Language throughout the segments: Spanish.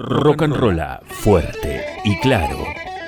Rock and rolla fuerte y claro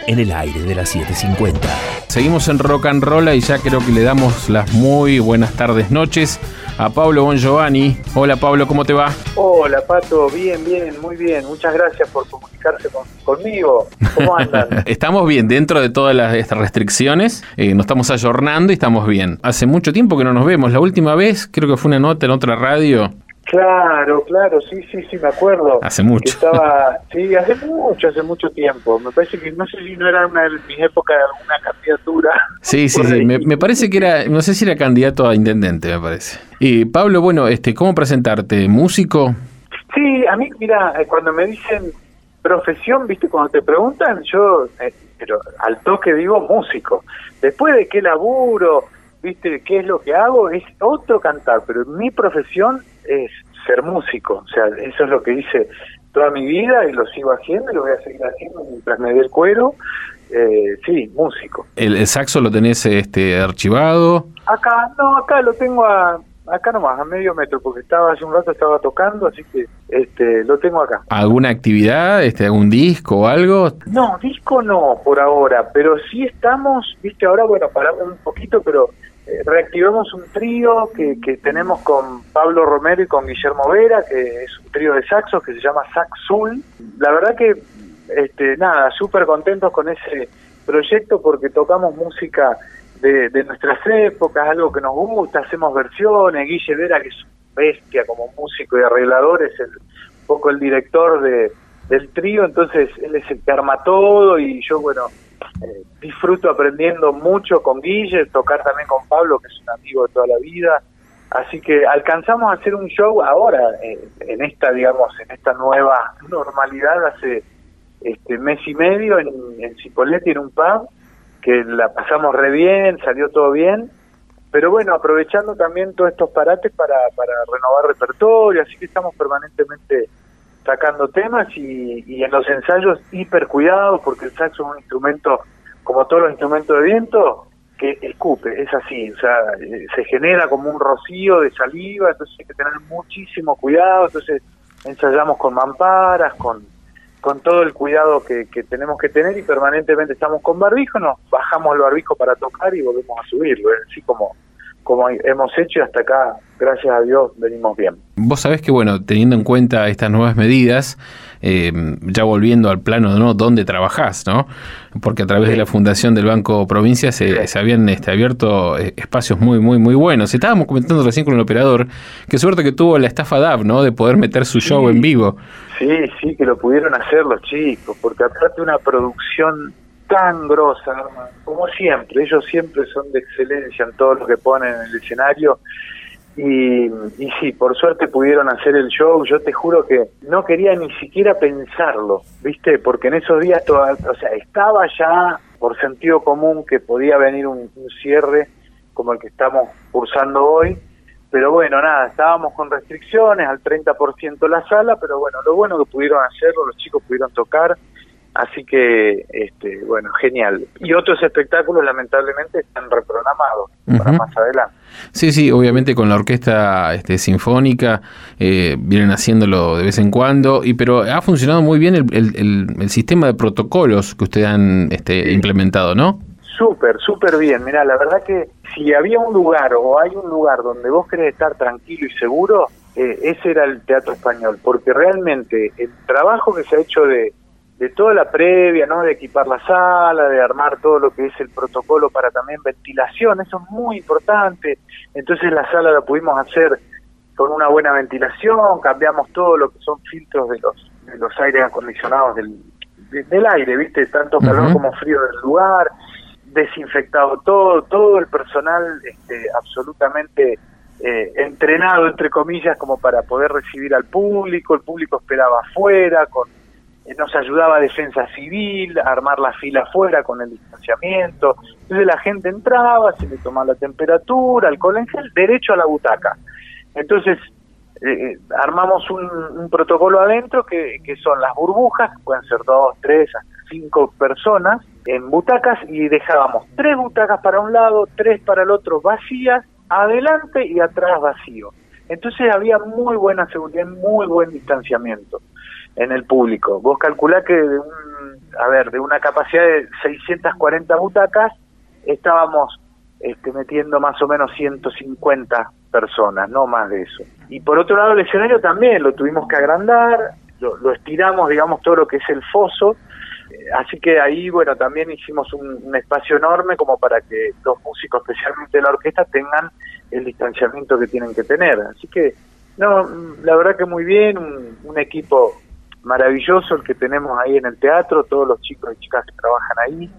en el aire de las 750. Seguimos en Rock and Roll y ya creo que le damos las muy buenas tardes, noches a Pablo Bon Giovanni. Hola Pablo, ¿cómo te va? Hola Pato, bien, bien, muy bien. Muchas gracias por comunicarse conmigo. ¿Cómo andan? estamos bien, dentro de todas las estas restricciones, eh, nos estamos ayornando y estamos bien. Hace mucho tiempo que no nos vemos. La última vez creo que fue una nota en otra radio Claro, claro, sí, sí, sí, me acuerdo. Hace mucho. Estaba, sí, hace mucho, hace mucho tiempo. Me parece que no sé si no era una de mis épocas de alguna candidatura. Sí, sí, sí. Me, parece que era, no sé si era candidato a intendente, me parece. Y Pablo, bueno, este, ¿cómo presentarte? ¿Músico? Sí, a mí, mira, eh, cuando me dicen profesión, viste, cuando te preguntan, yo, eh, pero al toque digo músico. Después de qué laburo, viste, qué es lo que hago, es otro cantar, pero mi profesión es ser músico, o sea, eso es lo que hice toda mi vida y lo sigo haciendo y lo voy a seguir haciendo mientras me dé el cuero. Eh, sí, músico. ¿El, saxo lo tenés este archivado? Acá, no, acá lo tengo a, acá nomás, a medio metro, porque estaba hace un rato estaba tocando, así que este lo tengo acá. ¿Alguna actividad, este algún disco o algo? No, disco no por ahora, pero sí estamos, viste, ahora bueno, paramos un poquito, pero eh, reactivamos un trío que, que, tenemos con Pablo Romero y con Guillermo Vera, que es un trío de saxos que se llama Saxul. La verdad que, este, nada, súper contentos con ese proyecto porque tocamos música de, de, nuestras épocas, algo que nos gusta, hacemos versiones. Guille Vera, que es bestia como músico y arreglador, es el, un poco el director de, del trío, entonces él es el que arma todo y yo, bueno, eh, disfruto aprendiendo mucho con Guille, tocar también con Pablo, que es un amigo de toda la vida. Así que alcanzamos a hacer un show ahora, eh, en esta, digamos, en esta nueva normalidad, hace este mes y medio en, en en un pub, que la pasamos re bien, salió todo bien. Pero bueno, aprovechando también todos estos parates para, para renovar repertorio, así que estamos permanentemente sacando temas y, en los ensayos hiper cuidados porque el saxo es un instrumento como todos los instrumentos de viento que escupe, es así, o sea, eh, se genera como un rocío de saliva, entonces hay que tener muchísimo cuidado, entonces ensayamos con mamparas, con, con todo el cuidado que, que tenemos que tener y permanentemente estamos con barbijo, nos bajamos el barbijo para tocar y volvemos a subirlo, así como como hemos hecho y hasta acá, gracias a Dios, venimos bien. Vos sabés que, bueno, teniendo en cuenta estas nuevas medidas, eh, ya volviendo al plano de ¿no? dónde trabajás, ¿no? Porque a través de la fundación del Banco Provincia se, se habían este, abierto eh, espacios muy, muy, muy buenos. Estábamos comentando recién con el operador, qué suerte que tuvo la estafa DAV, ¿no? De poder meter su show en vivo. Sí, sí, que lo pudieron hacer los chicos, porque aparte una producción tan grosa, como siempre, ellos siempre son de excelencia en todo lo que ponen en el escenario. Y, y sí, por suerte pudieron hacer el show. Yo te juro que no quería ni siquiera pensarlo, ¿viste? Porque en esos días, o sea, estaba ya por sentido común que podía venir un, un cierre como el que estamos cursando hoy. Pero bueno, nada, estábamos con restricciones, al 30% la sala, pero bueno, lo bueno que pudieron hacerlo, los chicos pudieron tocar Así que, este, bueno, genial. Y otros espectáculos, lamentablemente, están reprogramados para más adelante. Sí, sí, obviamente con la orquesta este, sinfónica eh, vienen haciéndolo de vez en cuando, y pero ha funcionado muy bien el, el, sistema de protocolos que ustedes han este, implementado, ¿no? Súper, súper bien. Mira, la verdad que si había un lugar o hay un lugar donde vos querés estar tranquilo y seguro, eh, ese era el Teatro Español, porque realmente el trabajo que se ha hecho de de toda la previa, ¿no? De equipar la sala, de armar todo lo que es el protocolo para también ventilación, eso es muy importante. Entonces la sala la pudimos hacer con una buena ventilación, cambiamos todo lo que son filtros de los de los aires acondicionados del, del aire, ¿viste? Tanto calor como frío del lugar, desinfectado todo, todo el personal este, absolutamente eh, entrenado, entre comillas, como para poder recibir al público, el público esperaba afuera, con nos ayudaba Defensa Civil a armar la fila afuera con el distanciamiento. Entonces la gente entraba, se le tomaba la temperatura, alcohol en gel, derecho a la butaca. Entonces eh, eh, armamos un, protocolo adentro que, que son las burbujas, pueden ser dos, tres, hasta cinco personas en butacas y dejábamos tres butacas para un lado, tres para el otro vacías, adelante y atrás vacío. Entonces había muy buena seguridad, muy buen distanciamiento. En el público. Vos calculás que de un, a ver, de una capacidad de 640 butacas, estábamos este, metiendo más o menos 150 personas, no más de eso. Y por otro lado el escenario también lo tuvimos que agrandar, lo, estiramos, digamos, todo lo que es el foso, eh, así que ahí, bueno, también hicimos un, espacio enorme como para que los músicos, especialmente la orquesta, tengan el distanciamiento que tienen que tener. Así que, no, la verdad que muy bien, un, equipo maravilloso el que tenemos ahí en el teatro, todos los chicos y chicas que trabajan ahí.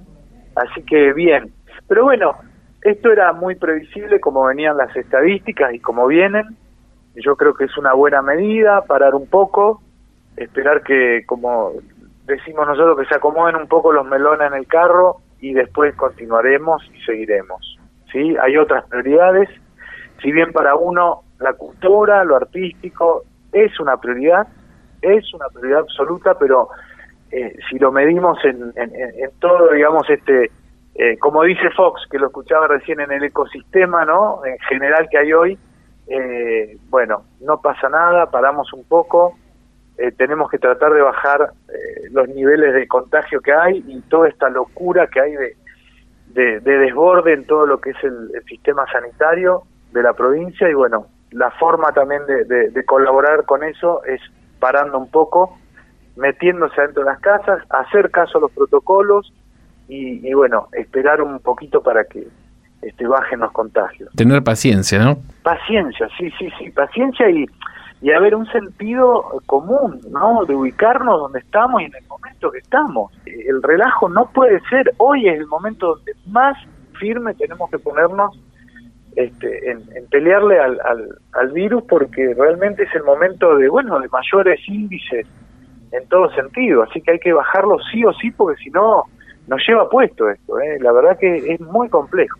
Así que bien. Pero bueno, esto era muy previsible como venían las estadísticas y como vienen. Yo creo que es una buena medida parar un poco, esperar que, como decimos nosotros, que se acomoden un poco los melones en el carro y después continuaremos y seguiremos. ¿sí? Hay otras prioridades. Si bien para uno la cultura, lo artístico, es una prioridad, es una prioridad absoluta, pero eh, si lo medimos en, en todo, digamos, este eh, como dice Fox, que lo escuchaba recién en el ecosistema, ¿no? En general que hay hoy, eh, bueno, no pasa nada, paramos un poco, eh, tenemos que tratar de bajar los niveles de contagio que hay y toda esta locura que hay de, de, desborde en todo lo que es el, sistema sanitario de la provincia y bueno, la forma también de, de colaborar con eso es parando un poco, metiéndose dentro de las casas, hacer caso a los protocolos, y, bueno, esperar un poquito para que este, bajen los contagios. Tener paciencia, ¿no? Paciencia, sí, sí, sí, paciencia y, y haber un sentido común, ¿no? De ubicarnos donde estamos y en el momento que estamos. El relajo no puede ser, hoy es el momento donde más firme tenemos que ponernos este, en, pelearle al, al, al, virus porque realmente es el momento de, bueno, de mayores índices en todo sentido, así que hay que bajarlo sí o sí porque si no nos lleva puesto esto, ¿eh? la verdad que es muy complejo.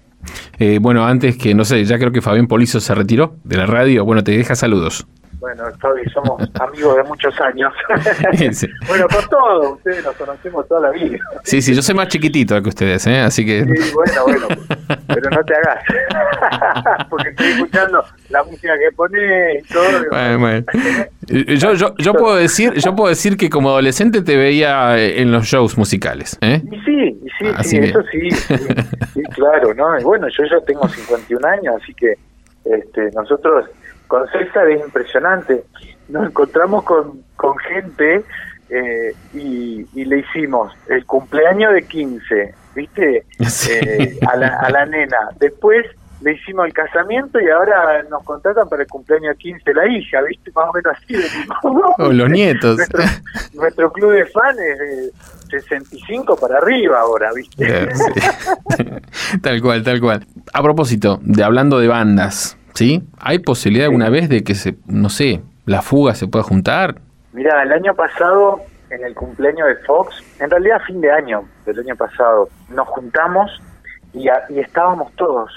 Eh, bueno, antes que, no sé, ya creo que Fabián Polizo se retiró de la radio, bueno, te deja saludos. Bueno, Fabi, somos amigos de muchos años. bueno, con todo, ustedes nos conocemos toda la vida. Sí, sí, yo soy más chiquitito que ustedes, ¿eh? así que... Sí, bueno, bueno, pero no te hagas, porque estoy escuchando la música que pones y todo. Bueno, bueno. Yo, yo, yo, puedo decir, yo puedo decir que como adolescente te veía en los shows musicales. ¿eh? Y sí, y sí, sí eso sí, sí, claro, ¿no? Y bueno, yo ya tengo 51 años, así que este, nosotros con César es impresionante. Nos encontramos con, con gente eh, y, le hicimos el cumpleaños de 15, ¿viste? Eh, a, la, a la nena. Después le hicimos el casamiento y ahora nos contratan para el cumpleaños 15 la hija, ¿viste? Más o menos así. De los nietos. Nuestro, club de fans es de 65 para arriba ahora, ¿viste? tal cual, tal cual. A propósito, de hablando de bandas, ¿sí? ¿Hay posibilidad alguna vez de que se, no sé, la fuga se pueda juntar? Mira, el año pasado, en el cumpleaños de Fox, en realidad a fin de año del año pasado, nos juntamos y, y estábamos todos,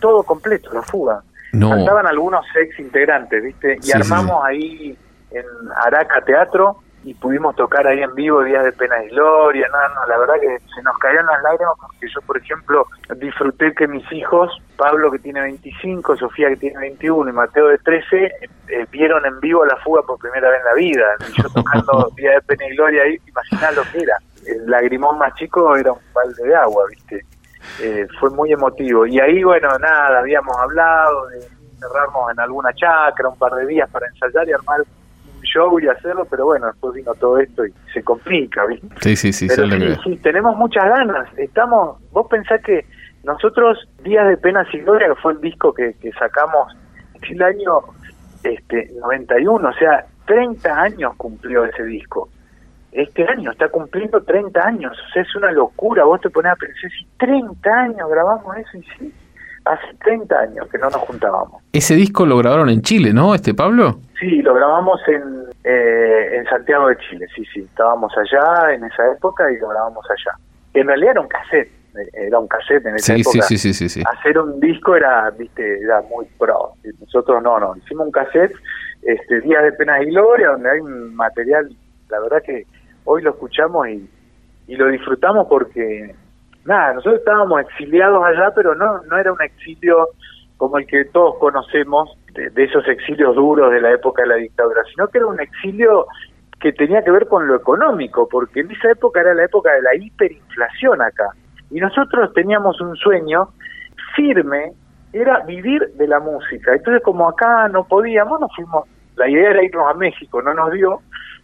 todo completo, la fuga. No. Faltaban algunos ex integrantes, ¿viste? Y armamos ahí en Araca Teatro y pudimos tocar ahí en vivo Días de Pena y Gloria, no, no, la verdad que se nos caían las lágrimas porque yo, por ejemplo, disfruté que mis hijos, Pablo que tiene 25, Sofía que tiene 21 y Mateo de 13, eh, vieron en vivo la fuga por primera vez en la vida. Y yo tocando Días de Pena y Gloria ahí, imaginá lo que era. El lagrimón más chico era un balde de agua, ¿viste? Eh, fue muy emotivo. Y ahí, bueno, nada, habíamos hablado de cerrarnos en alguna chacra un par de días para ensayar y armar yo voy a hacerlo, pero bueno, después vino todo esto y se complica, ¿viste? Sí, sí, sí. Pero sí, tenemos muchas ganas. Estamos, vos pensás que nosotros, Días de Penas y Gloria, que fue el disco que, que sacamos el año este 91, o sea, 30 años cumplió ese disco. Este año está cumpliendo 30 años, o sea, es una locura. Vos te pones a pensar, si 30 años grabamos eso y sí, hace 30 años que no nos juntábamos. Ese disco lo grabaron en Chile, ¿no, este Pablo? Sí, lo grabamos en, eh, en Santiago de Chile, sí, sí. Estábamos allá en esa época y lo grabamos allá. En realidad era un cassette, eh, era un cassette en esa época. Sí, sí, sí, sí, Hacer un disco era, viste, era muy pro. Nosotros no, no. Hicimos un cassette, este, Días de Penas y Gloria, donde hay un material, la verdad que hoy lo escuchamos y, y lo disfrutamos porque nada, nosotros estábamos exiliados allá, pero no, no era un exilio como el que todos conocemos, de, esos exilios duros de la época de la dictadura, sino que era un exilio que tenía que ver con lo económico, porque en esa época era la época de la hiperinflación acá. Y nosotros teníamos un sueño firme, era vivir de la música. Entonces como acá no podíamos, nos fuimos, la idea era irnos a México, no nos dio,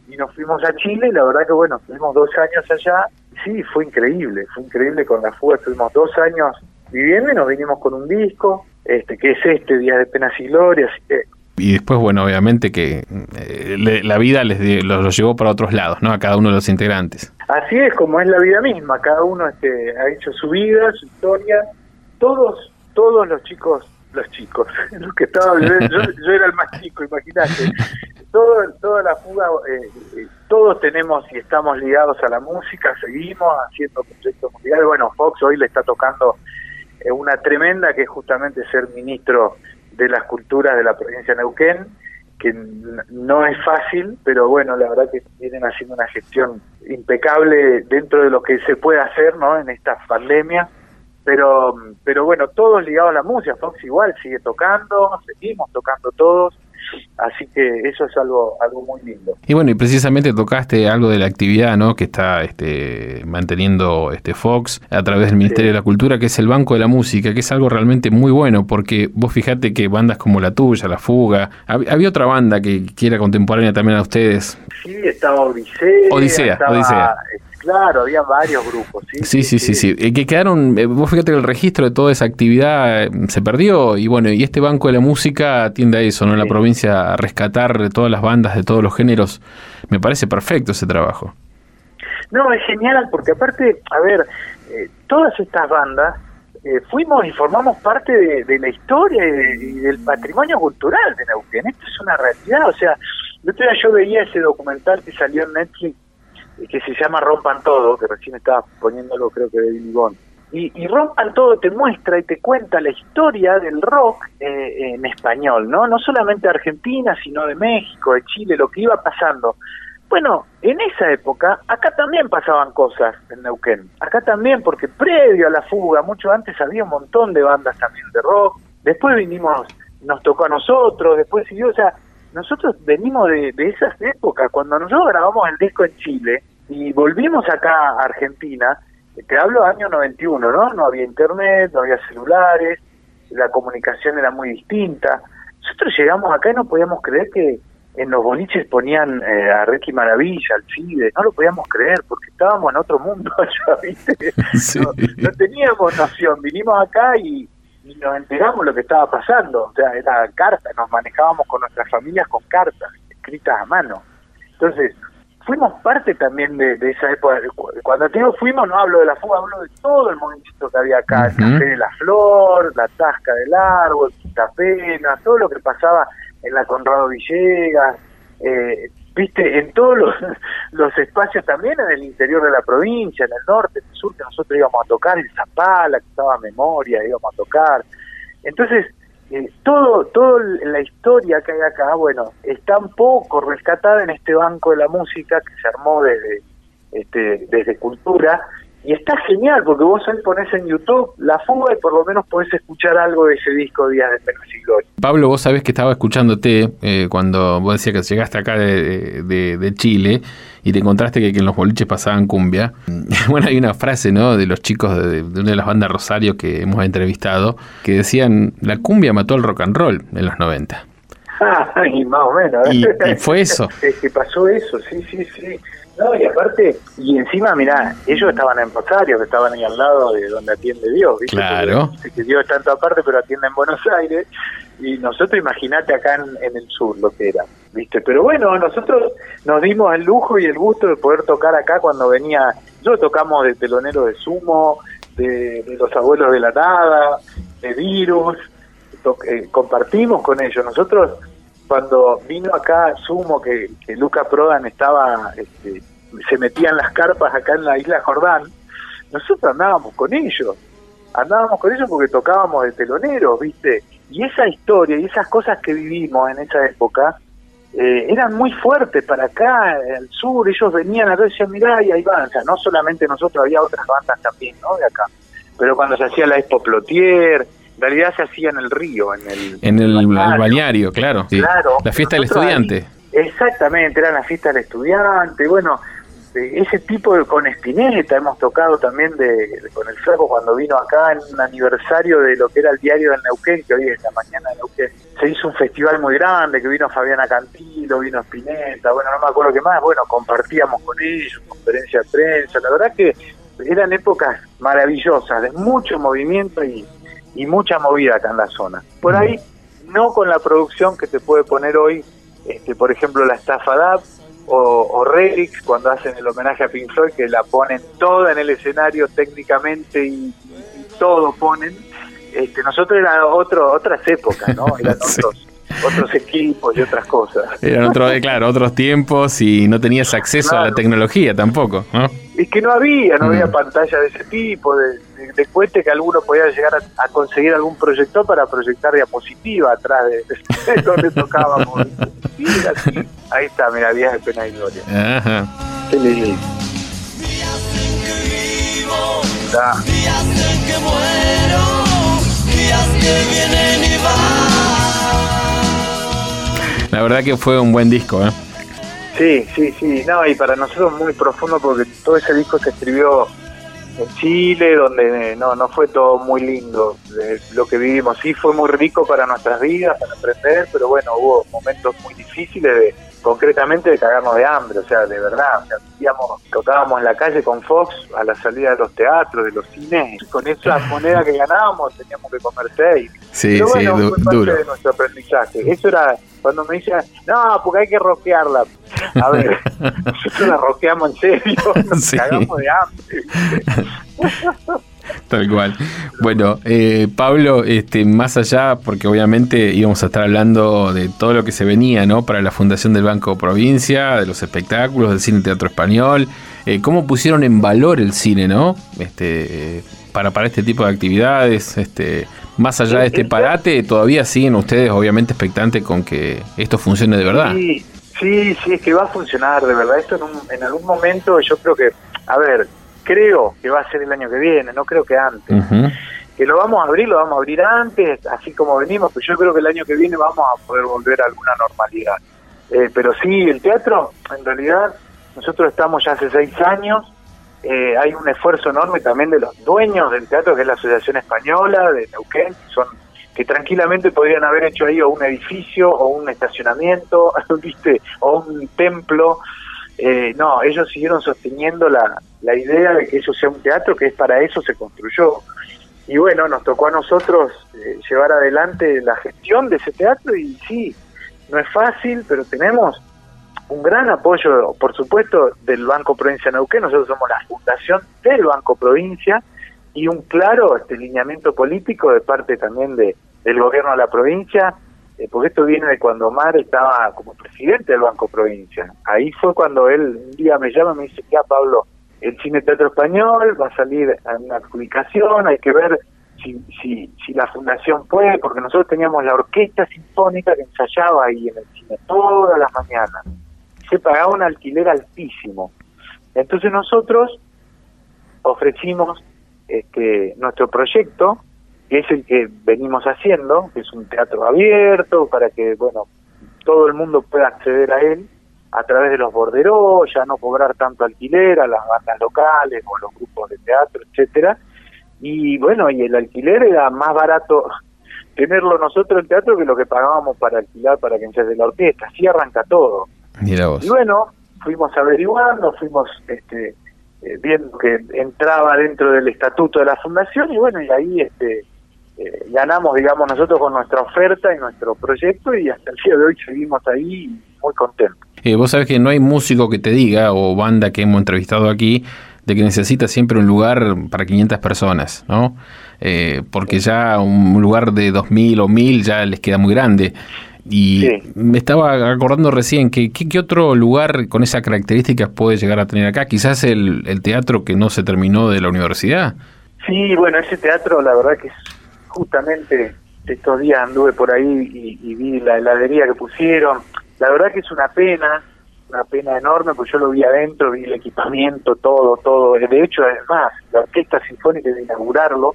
y nos fuimos a Chile, y la verdad que bueno, estuvimos dos años allá, sí, fue increíble, fue increíble con la fuga, estuvimos dos años viviendo y nos vinimos con un disco, este que es este, Día de Penas y Gloria, así que y después, bueno, obviamente que eh, la vida les los, llevó para otros lados, ¿no? A cada uno de los integrantes. Así es como es la vida misma, cada uno este, ha hecho su vida, su historia, todos, todos los chicos, los chicos, los que estaban, yo, yo era el más chico, imagínate, todo, toda la fuga, eh, eh, todos tenemos y estamos ligados a la música, seguimos haciendo proyectos musicales, bueno, Fox hoy le está tocando una tremenda que es justamente ser ministro de las culturas de la provincia de Neuquén, que no es fácil, pero bueno, la verdad que vienen haciendo una gestión impecable dentro de lo que se puede hacer ¿no? en esta pandemia. Pero, pero bueno, todos ligados a la música, Fox igual sigue tocando, seguimos tocando todos, Así que eso es algo algo muy lindo. Y bueno, y precisamente tocaste algo de la actividad ¿no? que está este, manteniendo este Fox a través del Ministerio de la Cultura, que es el Banco de la Música, que es algo realmente muy bueno, porque vos fijate que bandas como la tuya, La Fuga, había otra banda que, que era contemporánea también a ustedes. Sí, estaba Odisea. Odisea, Odisea. Claro, había varios grupos. Sí, sí, sí, sí. Eh, que quedaron, eh, vos fíjate que el registro de toda esa actividad eh, se perdió y bueno, y este Banco de la Música atiende a eso, ¿no? En la provincia a rescatar todas las bandas de todos los géneros. Me parece perfecto ese trabajo. No, es genial porque aparte, a ver, todas estas bandas fuimos y formamos parte de, la historia y, del patrimonio cultural de Neuquén. Esto es una realidad, o sea, el otro día yo veía ese documental que salió en Netflix que se llama Rompan Todo, que recién estaba poniéndolo creo que de Billy Y, y, Rompan Todo te muestra y te cuenta la historia del rock eh, en español, ¿no? No solamente de Argentina, sino de México, de Chile, lo que iba pasando. Bueno, en esa época, acá también pasaban cosas en Neuquén. Acá también, porque previo a la fuga, mucho antes había un montón de bandas también de rock. Después vinimos, nos tocó a nosotros, después siguió, o sea, nosotros venimos de, esas épocas, cuando nosotros grabamos el disco en Chile y volvimos acá a Argentina, te hablo año 91, ¿no? No había internet, no había celulares, la comunicación era muy distinta. Nosotros llegamos acá y no podíamos creer que en los boliches ponían eh, a Ricky Maravilla, al FIDE, no lo podíamos creer porque estábamos en otro mundo allá, ¿viste? no teníamos noción, vinimos acá y y nos enteramos lo que estaba pasando. O sea, era carta, nos manejábamos con nuestras familias con cartas escritas a mano. Entonces, fuimos parte también de, esa época. Cuando te digo fuimos, no hablo de la fuga, hablo de todo el movimiento que había acá: el Café de la Flor, la Tasca del Árbol, Pena, todo lo que pasaba en la Conrado Villegas. Eh, viste, en todos los, espacios también en el interior de la provincia, en el norte, en el sur, que nosotros íbamos a tocar, en Zapala, que estaba memoria, íbamos a tocar. Entonces, eh, todo, todo la historia que hay acá, bueno, está un poco rescatada en este banco de la música que se armó desde, este, desde Cultura, y está genial, porque vos ahí pones en YouTube La Fuga y por lo menos podés escuchar algo de ese disco Días de Penas y Gloria. Pablo, vos sabés que estaba escuchándote eh, cuando vos decías que llegaste acá de, de, Chile y te encontraste que, en los boliches pasaban cumbia. Bueno, hay una frase, ¿no? De los chicos de, una de las bandas Rosario que hemos entrevistado que decían, la cumbia mató el rock and roll en los 90. y más o menos. Y, y fue eso. es que pasó eso, sí, sí, sí. No, y aparte, y encima, mirá, ellos estaban en Rosario, que estaban ahí al lado de donde atiende Dios, ¿viste? Claro. Que, Dios está en toda parte, pero atiende en Buenos Aires. Y nosotros, imagínate acá en, el sur lo que era, ¿viste? Pero bueno, nosotros nos dimos el lujo y el gusto de poder tocar acá cuando venía. Yo tocamos de telonero de Sumo, de, los abuelos de la nada, de Virus, eh, compartimos con ellos. Nosotros cuando vino acá Sumo, que, que Luca Prodan estaba, este, se metía en las carpas acá en la isla Jordán, nosotros andábamos con ellos, andábamos con ellos porque tocábamos de teloneros, ¿viste? Y esa historia y esas cosas que vivimos en esa época eh, eran muy fuertes para acá, al sur, ellos venían acá y decían, mirá, y ahí van, o sea, no solamente nosotros, había otras bandas también, ¿no? De acá. Pero cuando se hacía la Expo Plotier, en realidad se hacía en el río, en el, en el balneario, claro, La fiesta del estudiante. Exactamente, era la fiesta del estudiante, bueno, ese tipo de con Espineta hemos tocado también de, con el flaco cuando vino acá en un aniversario de lo que era el diario del Neuquén, que hoy es la mañana de Neuquén. Se hizo un festival muy grande, que vino Fabiana Cantilo, vino Espineta, bueno, no me acuerdo qué más, bueno, compartíamos con ellos, conferencia de prensa, la verdad que eran épocas maravillosas, de mucho movimiento y, y mucha movida acá en la zona. Por ahí, no con la producción que te puede poner hoy, este, por ejemplo, la estafa DAP, o, o Relix cuando hacen el homenaje a Pink Floyd, que la ponen toda en el escenario técnicamente y, todo ponen. Este, nosotros era otro, otras épocas, ¿no? Eran otros, otros equipos y otras cosas. Eran otros, eh, claro, otros tiempos y no tenías acceso a la tecnología tampoco, ¿no? Es que no había, no había mm. pantalla de ese tipo, de, de, que alguno podía llegar a, conseguir algún proyector para proyectar diapositiva atrás de, donde tocábamos. Ahí está, mira, días de pena y gloria. Ajá. Qué lindo. Días en que muero, días que vienen y van. La verdad que fue un buen disco, ¿eh? Sí, sí, sí. No, y para nosotros muy profundo porque todo ese disco se escribió en Chile, donde no, no fue todo muy lindo lo que vivimos. Sí fue muy rico para nuestras vidas, para aprender, pero bueno, hubo momentos muy difíciles de concretamente de cagarnos de hambre, o sea, de verdad, o sea, tocábamos en la calle con Fox a la salida de los teatros, de los cines, con esa moneda que ganábamos teníamos que comer seis. Sí, sí, fue parte de nuestro aprendizaje. Eso era cuando me dicen, no, porque hay que roquearla. A ver, nosotros la roqueamos en serio, nos cagamos de hambre. Tal cual. Bueno, eh, Pablo, este, más allá, porque obviamente íbamos a estar hablando de todo lo que se venía, ¿no? Para la fundación del Banco Provincia, de los espectáculos, del cine teatro español. Eh, ¿Cómo pusieron en valor el cine, no? Este, para, para este tipo de actividades, este, más allá de este parate, todavía siguen ustedes, obviamente, expectantes con que esto funcione de verdad. Sí, sí, sí, es que va a funcionar de verdad. Esto en, en algún momento, yo creo que, a ver, creo que va a ser el año que viene, no creo que antes. Que lo vamos a abrir, lo vamos a abrir antes, así como venimos, pero yo creo que el año que viene vamos a poder volver a alguna normalidad. Eh, pero sí, el teatro, en realidad, nosotros estamos ya hace seis años, eh, hay un esfuerzo enorme también de los dueños del teatro, que es la Asociación Española de Neuquén, que son que tranquilamente podrían haber hecho ahí o un edificio o un estacionamiento, ¿viste? o un templo, eh, no, ellos siguieron sosteniendo la, la idea de que eso sea un teatro, que es para eso se construyó. Y bueno, nos tocó a nosotros eh, llevar adelante la gestión de ese teatro y sí, no es fácil, pero tenemos un gran apoyo, por supuesto, del Banco Provincia Neuquén, nosotros somos la fundación del Banco Provincia y un claro este lineamiento político de parte también de, del gobierno de la provincia eh, porque esto viene de cuando Omar estaba como presidente del Banco Provincia. Ahí fue cuando él un día me llama y me dice, ya Pablo, el Cine Teatro Español va a salir a una adjudicación, hay que ver si, si, si la fundación puede, porque nosotros teníamos la orquesta sinfónica que ensayaba ahí en el cine todas las mañanas. Se pagaba un alquiler altísimo. Entonces nosotros ofrecimos este, nuestro proyecto que es el que venimos haciendo, que es un teatro abierto para que, bueno, todo el mundo pueda acceder a él a través de los borderos, ya no cobrar tanto alquiler a las bandas locales o los grupos de teatro, etcétera. Y bueno, y el alquiler era más barato tenerlo nosotros el teatro que lo que pagábamos para alquilar para que de la orquesta. Así arranca todo. Y bueno, fuimos averiguando, fuimos este, eh, viendo que entraba dentro del estatuto de la fundación y bueno, y ahí este eh, ganamos, digamos, nosotros con nuestra oferta y nuestro proyecto y hasta el día de hoy seguimos ahí muy contentos. Eh, vos sabés que no hay músico que te diga, o banda que hemos entrevistado aquí, de que necesita siempre un lugar para 500 personas, ¿no? Eh, porque ya un lugar de 2.000 o 1.000 ya les queda muy grande. Y me estaba acordando recién que ¿qué, otro lugar con esas características puede llegar a tener acá? Quizás el, el teatro que no se terminó de la universidad. Sí, bueno, ese teatro la verdad que es justamente estos días anduve por ahí y, vi la heladería que pusieron. La verdad que es una pena, una pena enorme, porque yo lo vi adentro, vi el equipamiento, todo, todo. De hecho, además, la Orquesta Sinfónica de inaugurarlo,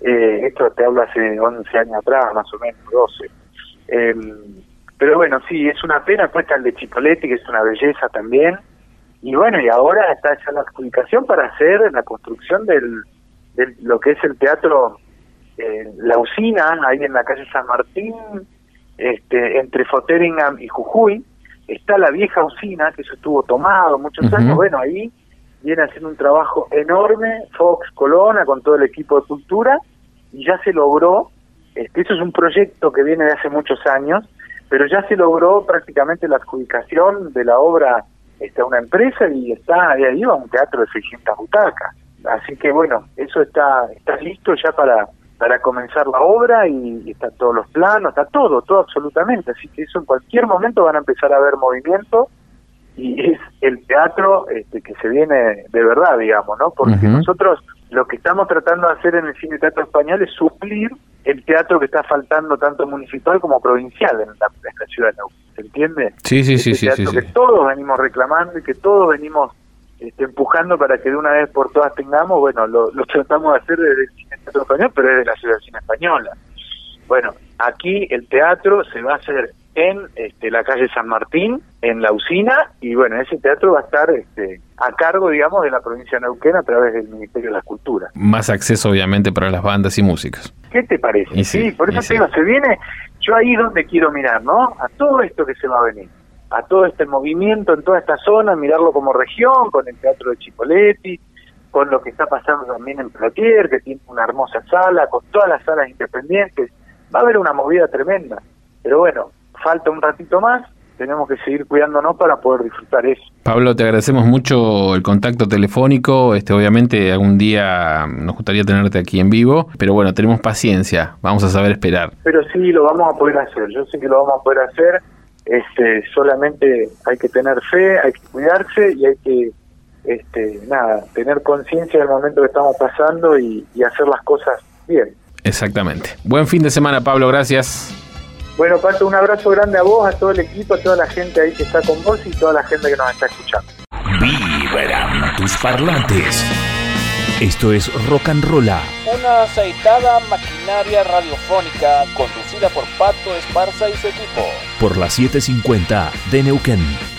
eh, esto te hablo hace 11 años atrás, más o menos, 12. Em, Pero bueno, sí, es una pena, pues el de Chipoletti, que es una belleza también. Y bueno, y ahora está ya la adjudicación para hacer la construcción del, de lo que es el teatro eh, La Usina, ahí en la calle San Martín, este, entre Foteringham y Jujuy. Está la vieja usina, que eso estuvo tomado muchos años. Bueno, ahí viene haciendo un trabajo enorme Fox Colona con todo el equipo de cultura y ya se logró, este, eso es un proyecto que viene de hace muchos años, pero ya se logró prácticamente la adjudicación de la obra está una empresa y está ahí va un teatro de 600 butacas. Así que bueno, eso está está listo ya para para comenzar la obra y, y están todos los planos, está todo, todo absolutamente. Así que eso en cualquier momento van a empezar a haber movimiento y es el teatro este, que se viene de verdad, digamos, ¿no? Porque nosotros lo que estamos tratando de hacer en el cine teatro español es suplir el teatro que está faltando tanto municipal como provincial en la, ciudad de Neuquén, ¿se entiende? Sí, sí, sí, sí, que todos venimos reclamando y que todos venimos este, empujando para que de una vez por todas tengamos, bueno, lo, lo tratamos de hacer desde el cine teatro español, pero es de la ciudad de cine española. Bueno, aquí el teatro se va a hacer en este, la calle San Martín, en la usina, y bueno, ese teatro va a estar este, a cargo, digamos, de la provincia de Neuquén a través del Ministerio de la Cultura. Más acceso, obviamente, para las bandas y músicos. ¿Qué te parece? sí, por eso te digo, se viene, yo ahí donde quiero mirar, ¿no? A todo esto que se va a venir, a todo este movimiento en toda esta zona, mirarlo como región, con el Teatro de Chipoletti, con lo que está pasando también en Plotier, que tiene una hermosa sala, con todas las salas independientes, va a haber una movida tremenda. Pero bueno, falta un ratito más, tenemos que seguir cuidándonos para poder disfrutar eso. Pablo, te agradecemos mucho el contacto telefónico. Este, obviamente algún día nos gustaría tenerte aquí en vivo, pero bueno, tenemos paciencia, vamos a saber esperar. Pero sí, lo vamos a poder hacer. Yo sé que lo vamos a poder hacer. Este, solamente hay que tener fe, hay que cuidarse y hay que, este, nada, tener conciencia del momento que estamos pasando y hacer las cosas bien. Exactamente. Buen fin de semana, Pablo. Gracias. Bueno, Pato, un abrazo grande a vos, a todo el equipo, a toda la gente ahí que está con vos y toda la gente que nos está escuchando. Vibran tus parlantes. Esto es Rock and Rolla. Una aceitada maquinaria radiofónica conducida por Pato Esparza y su equipo. Por las 750 de Neuquén.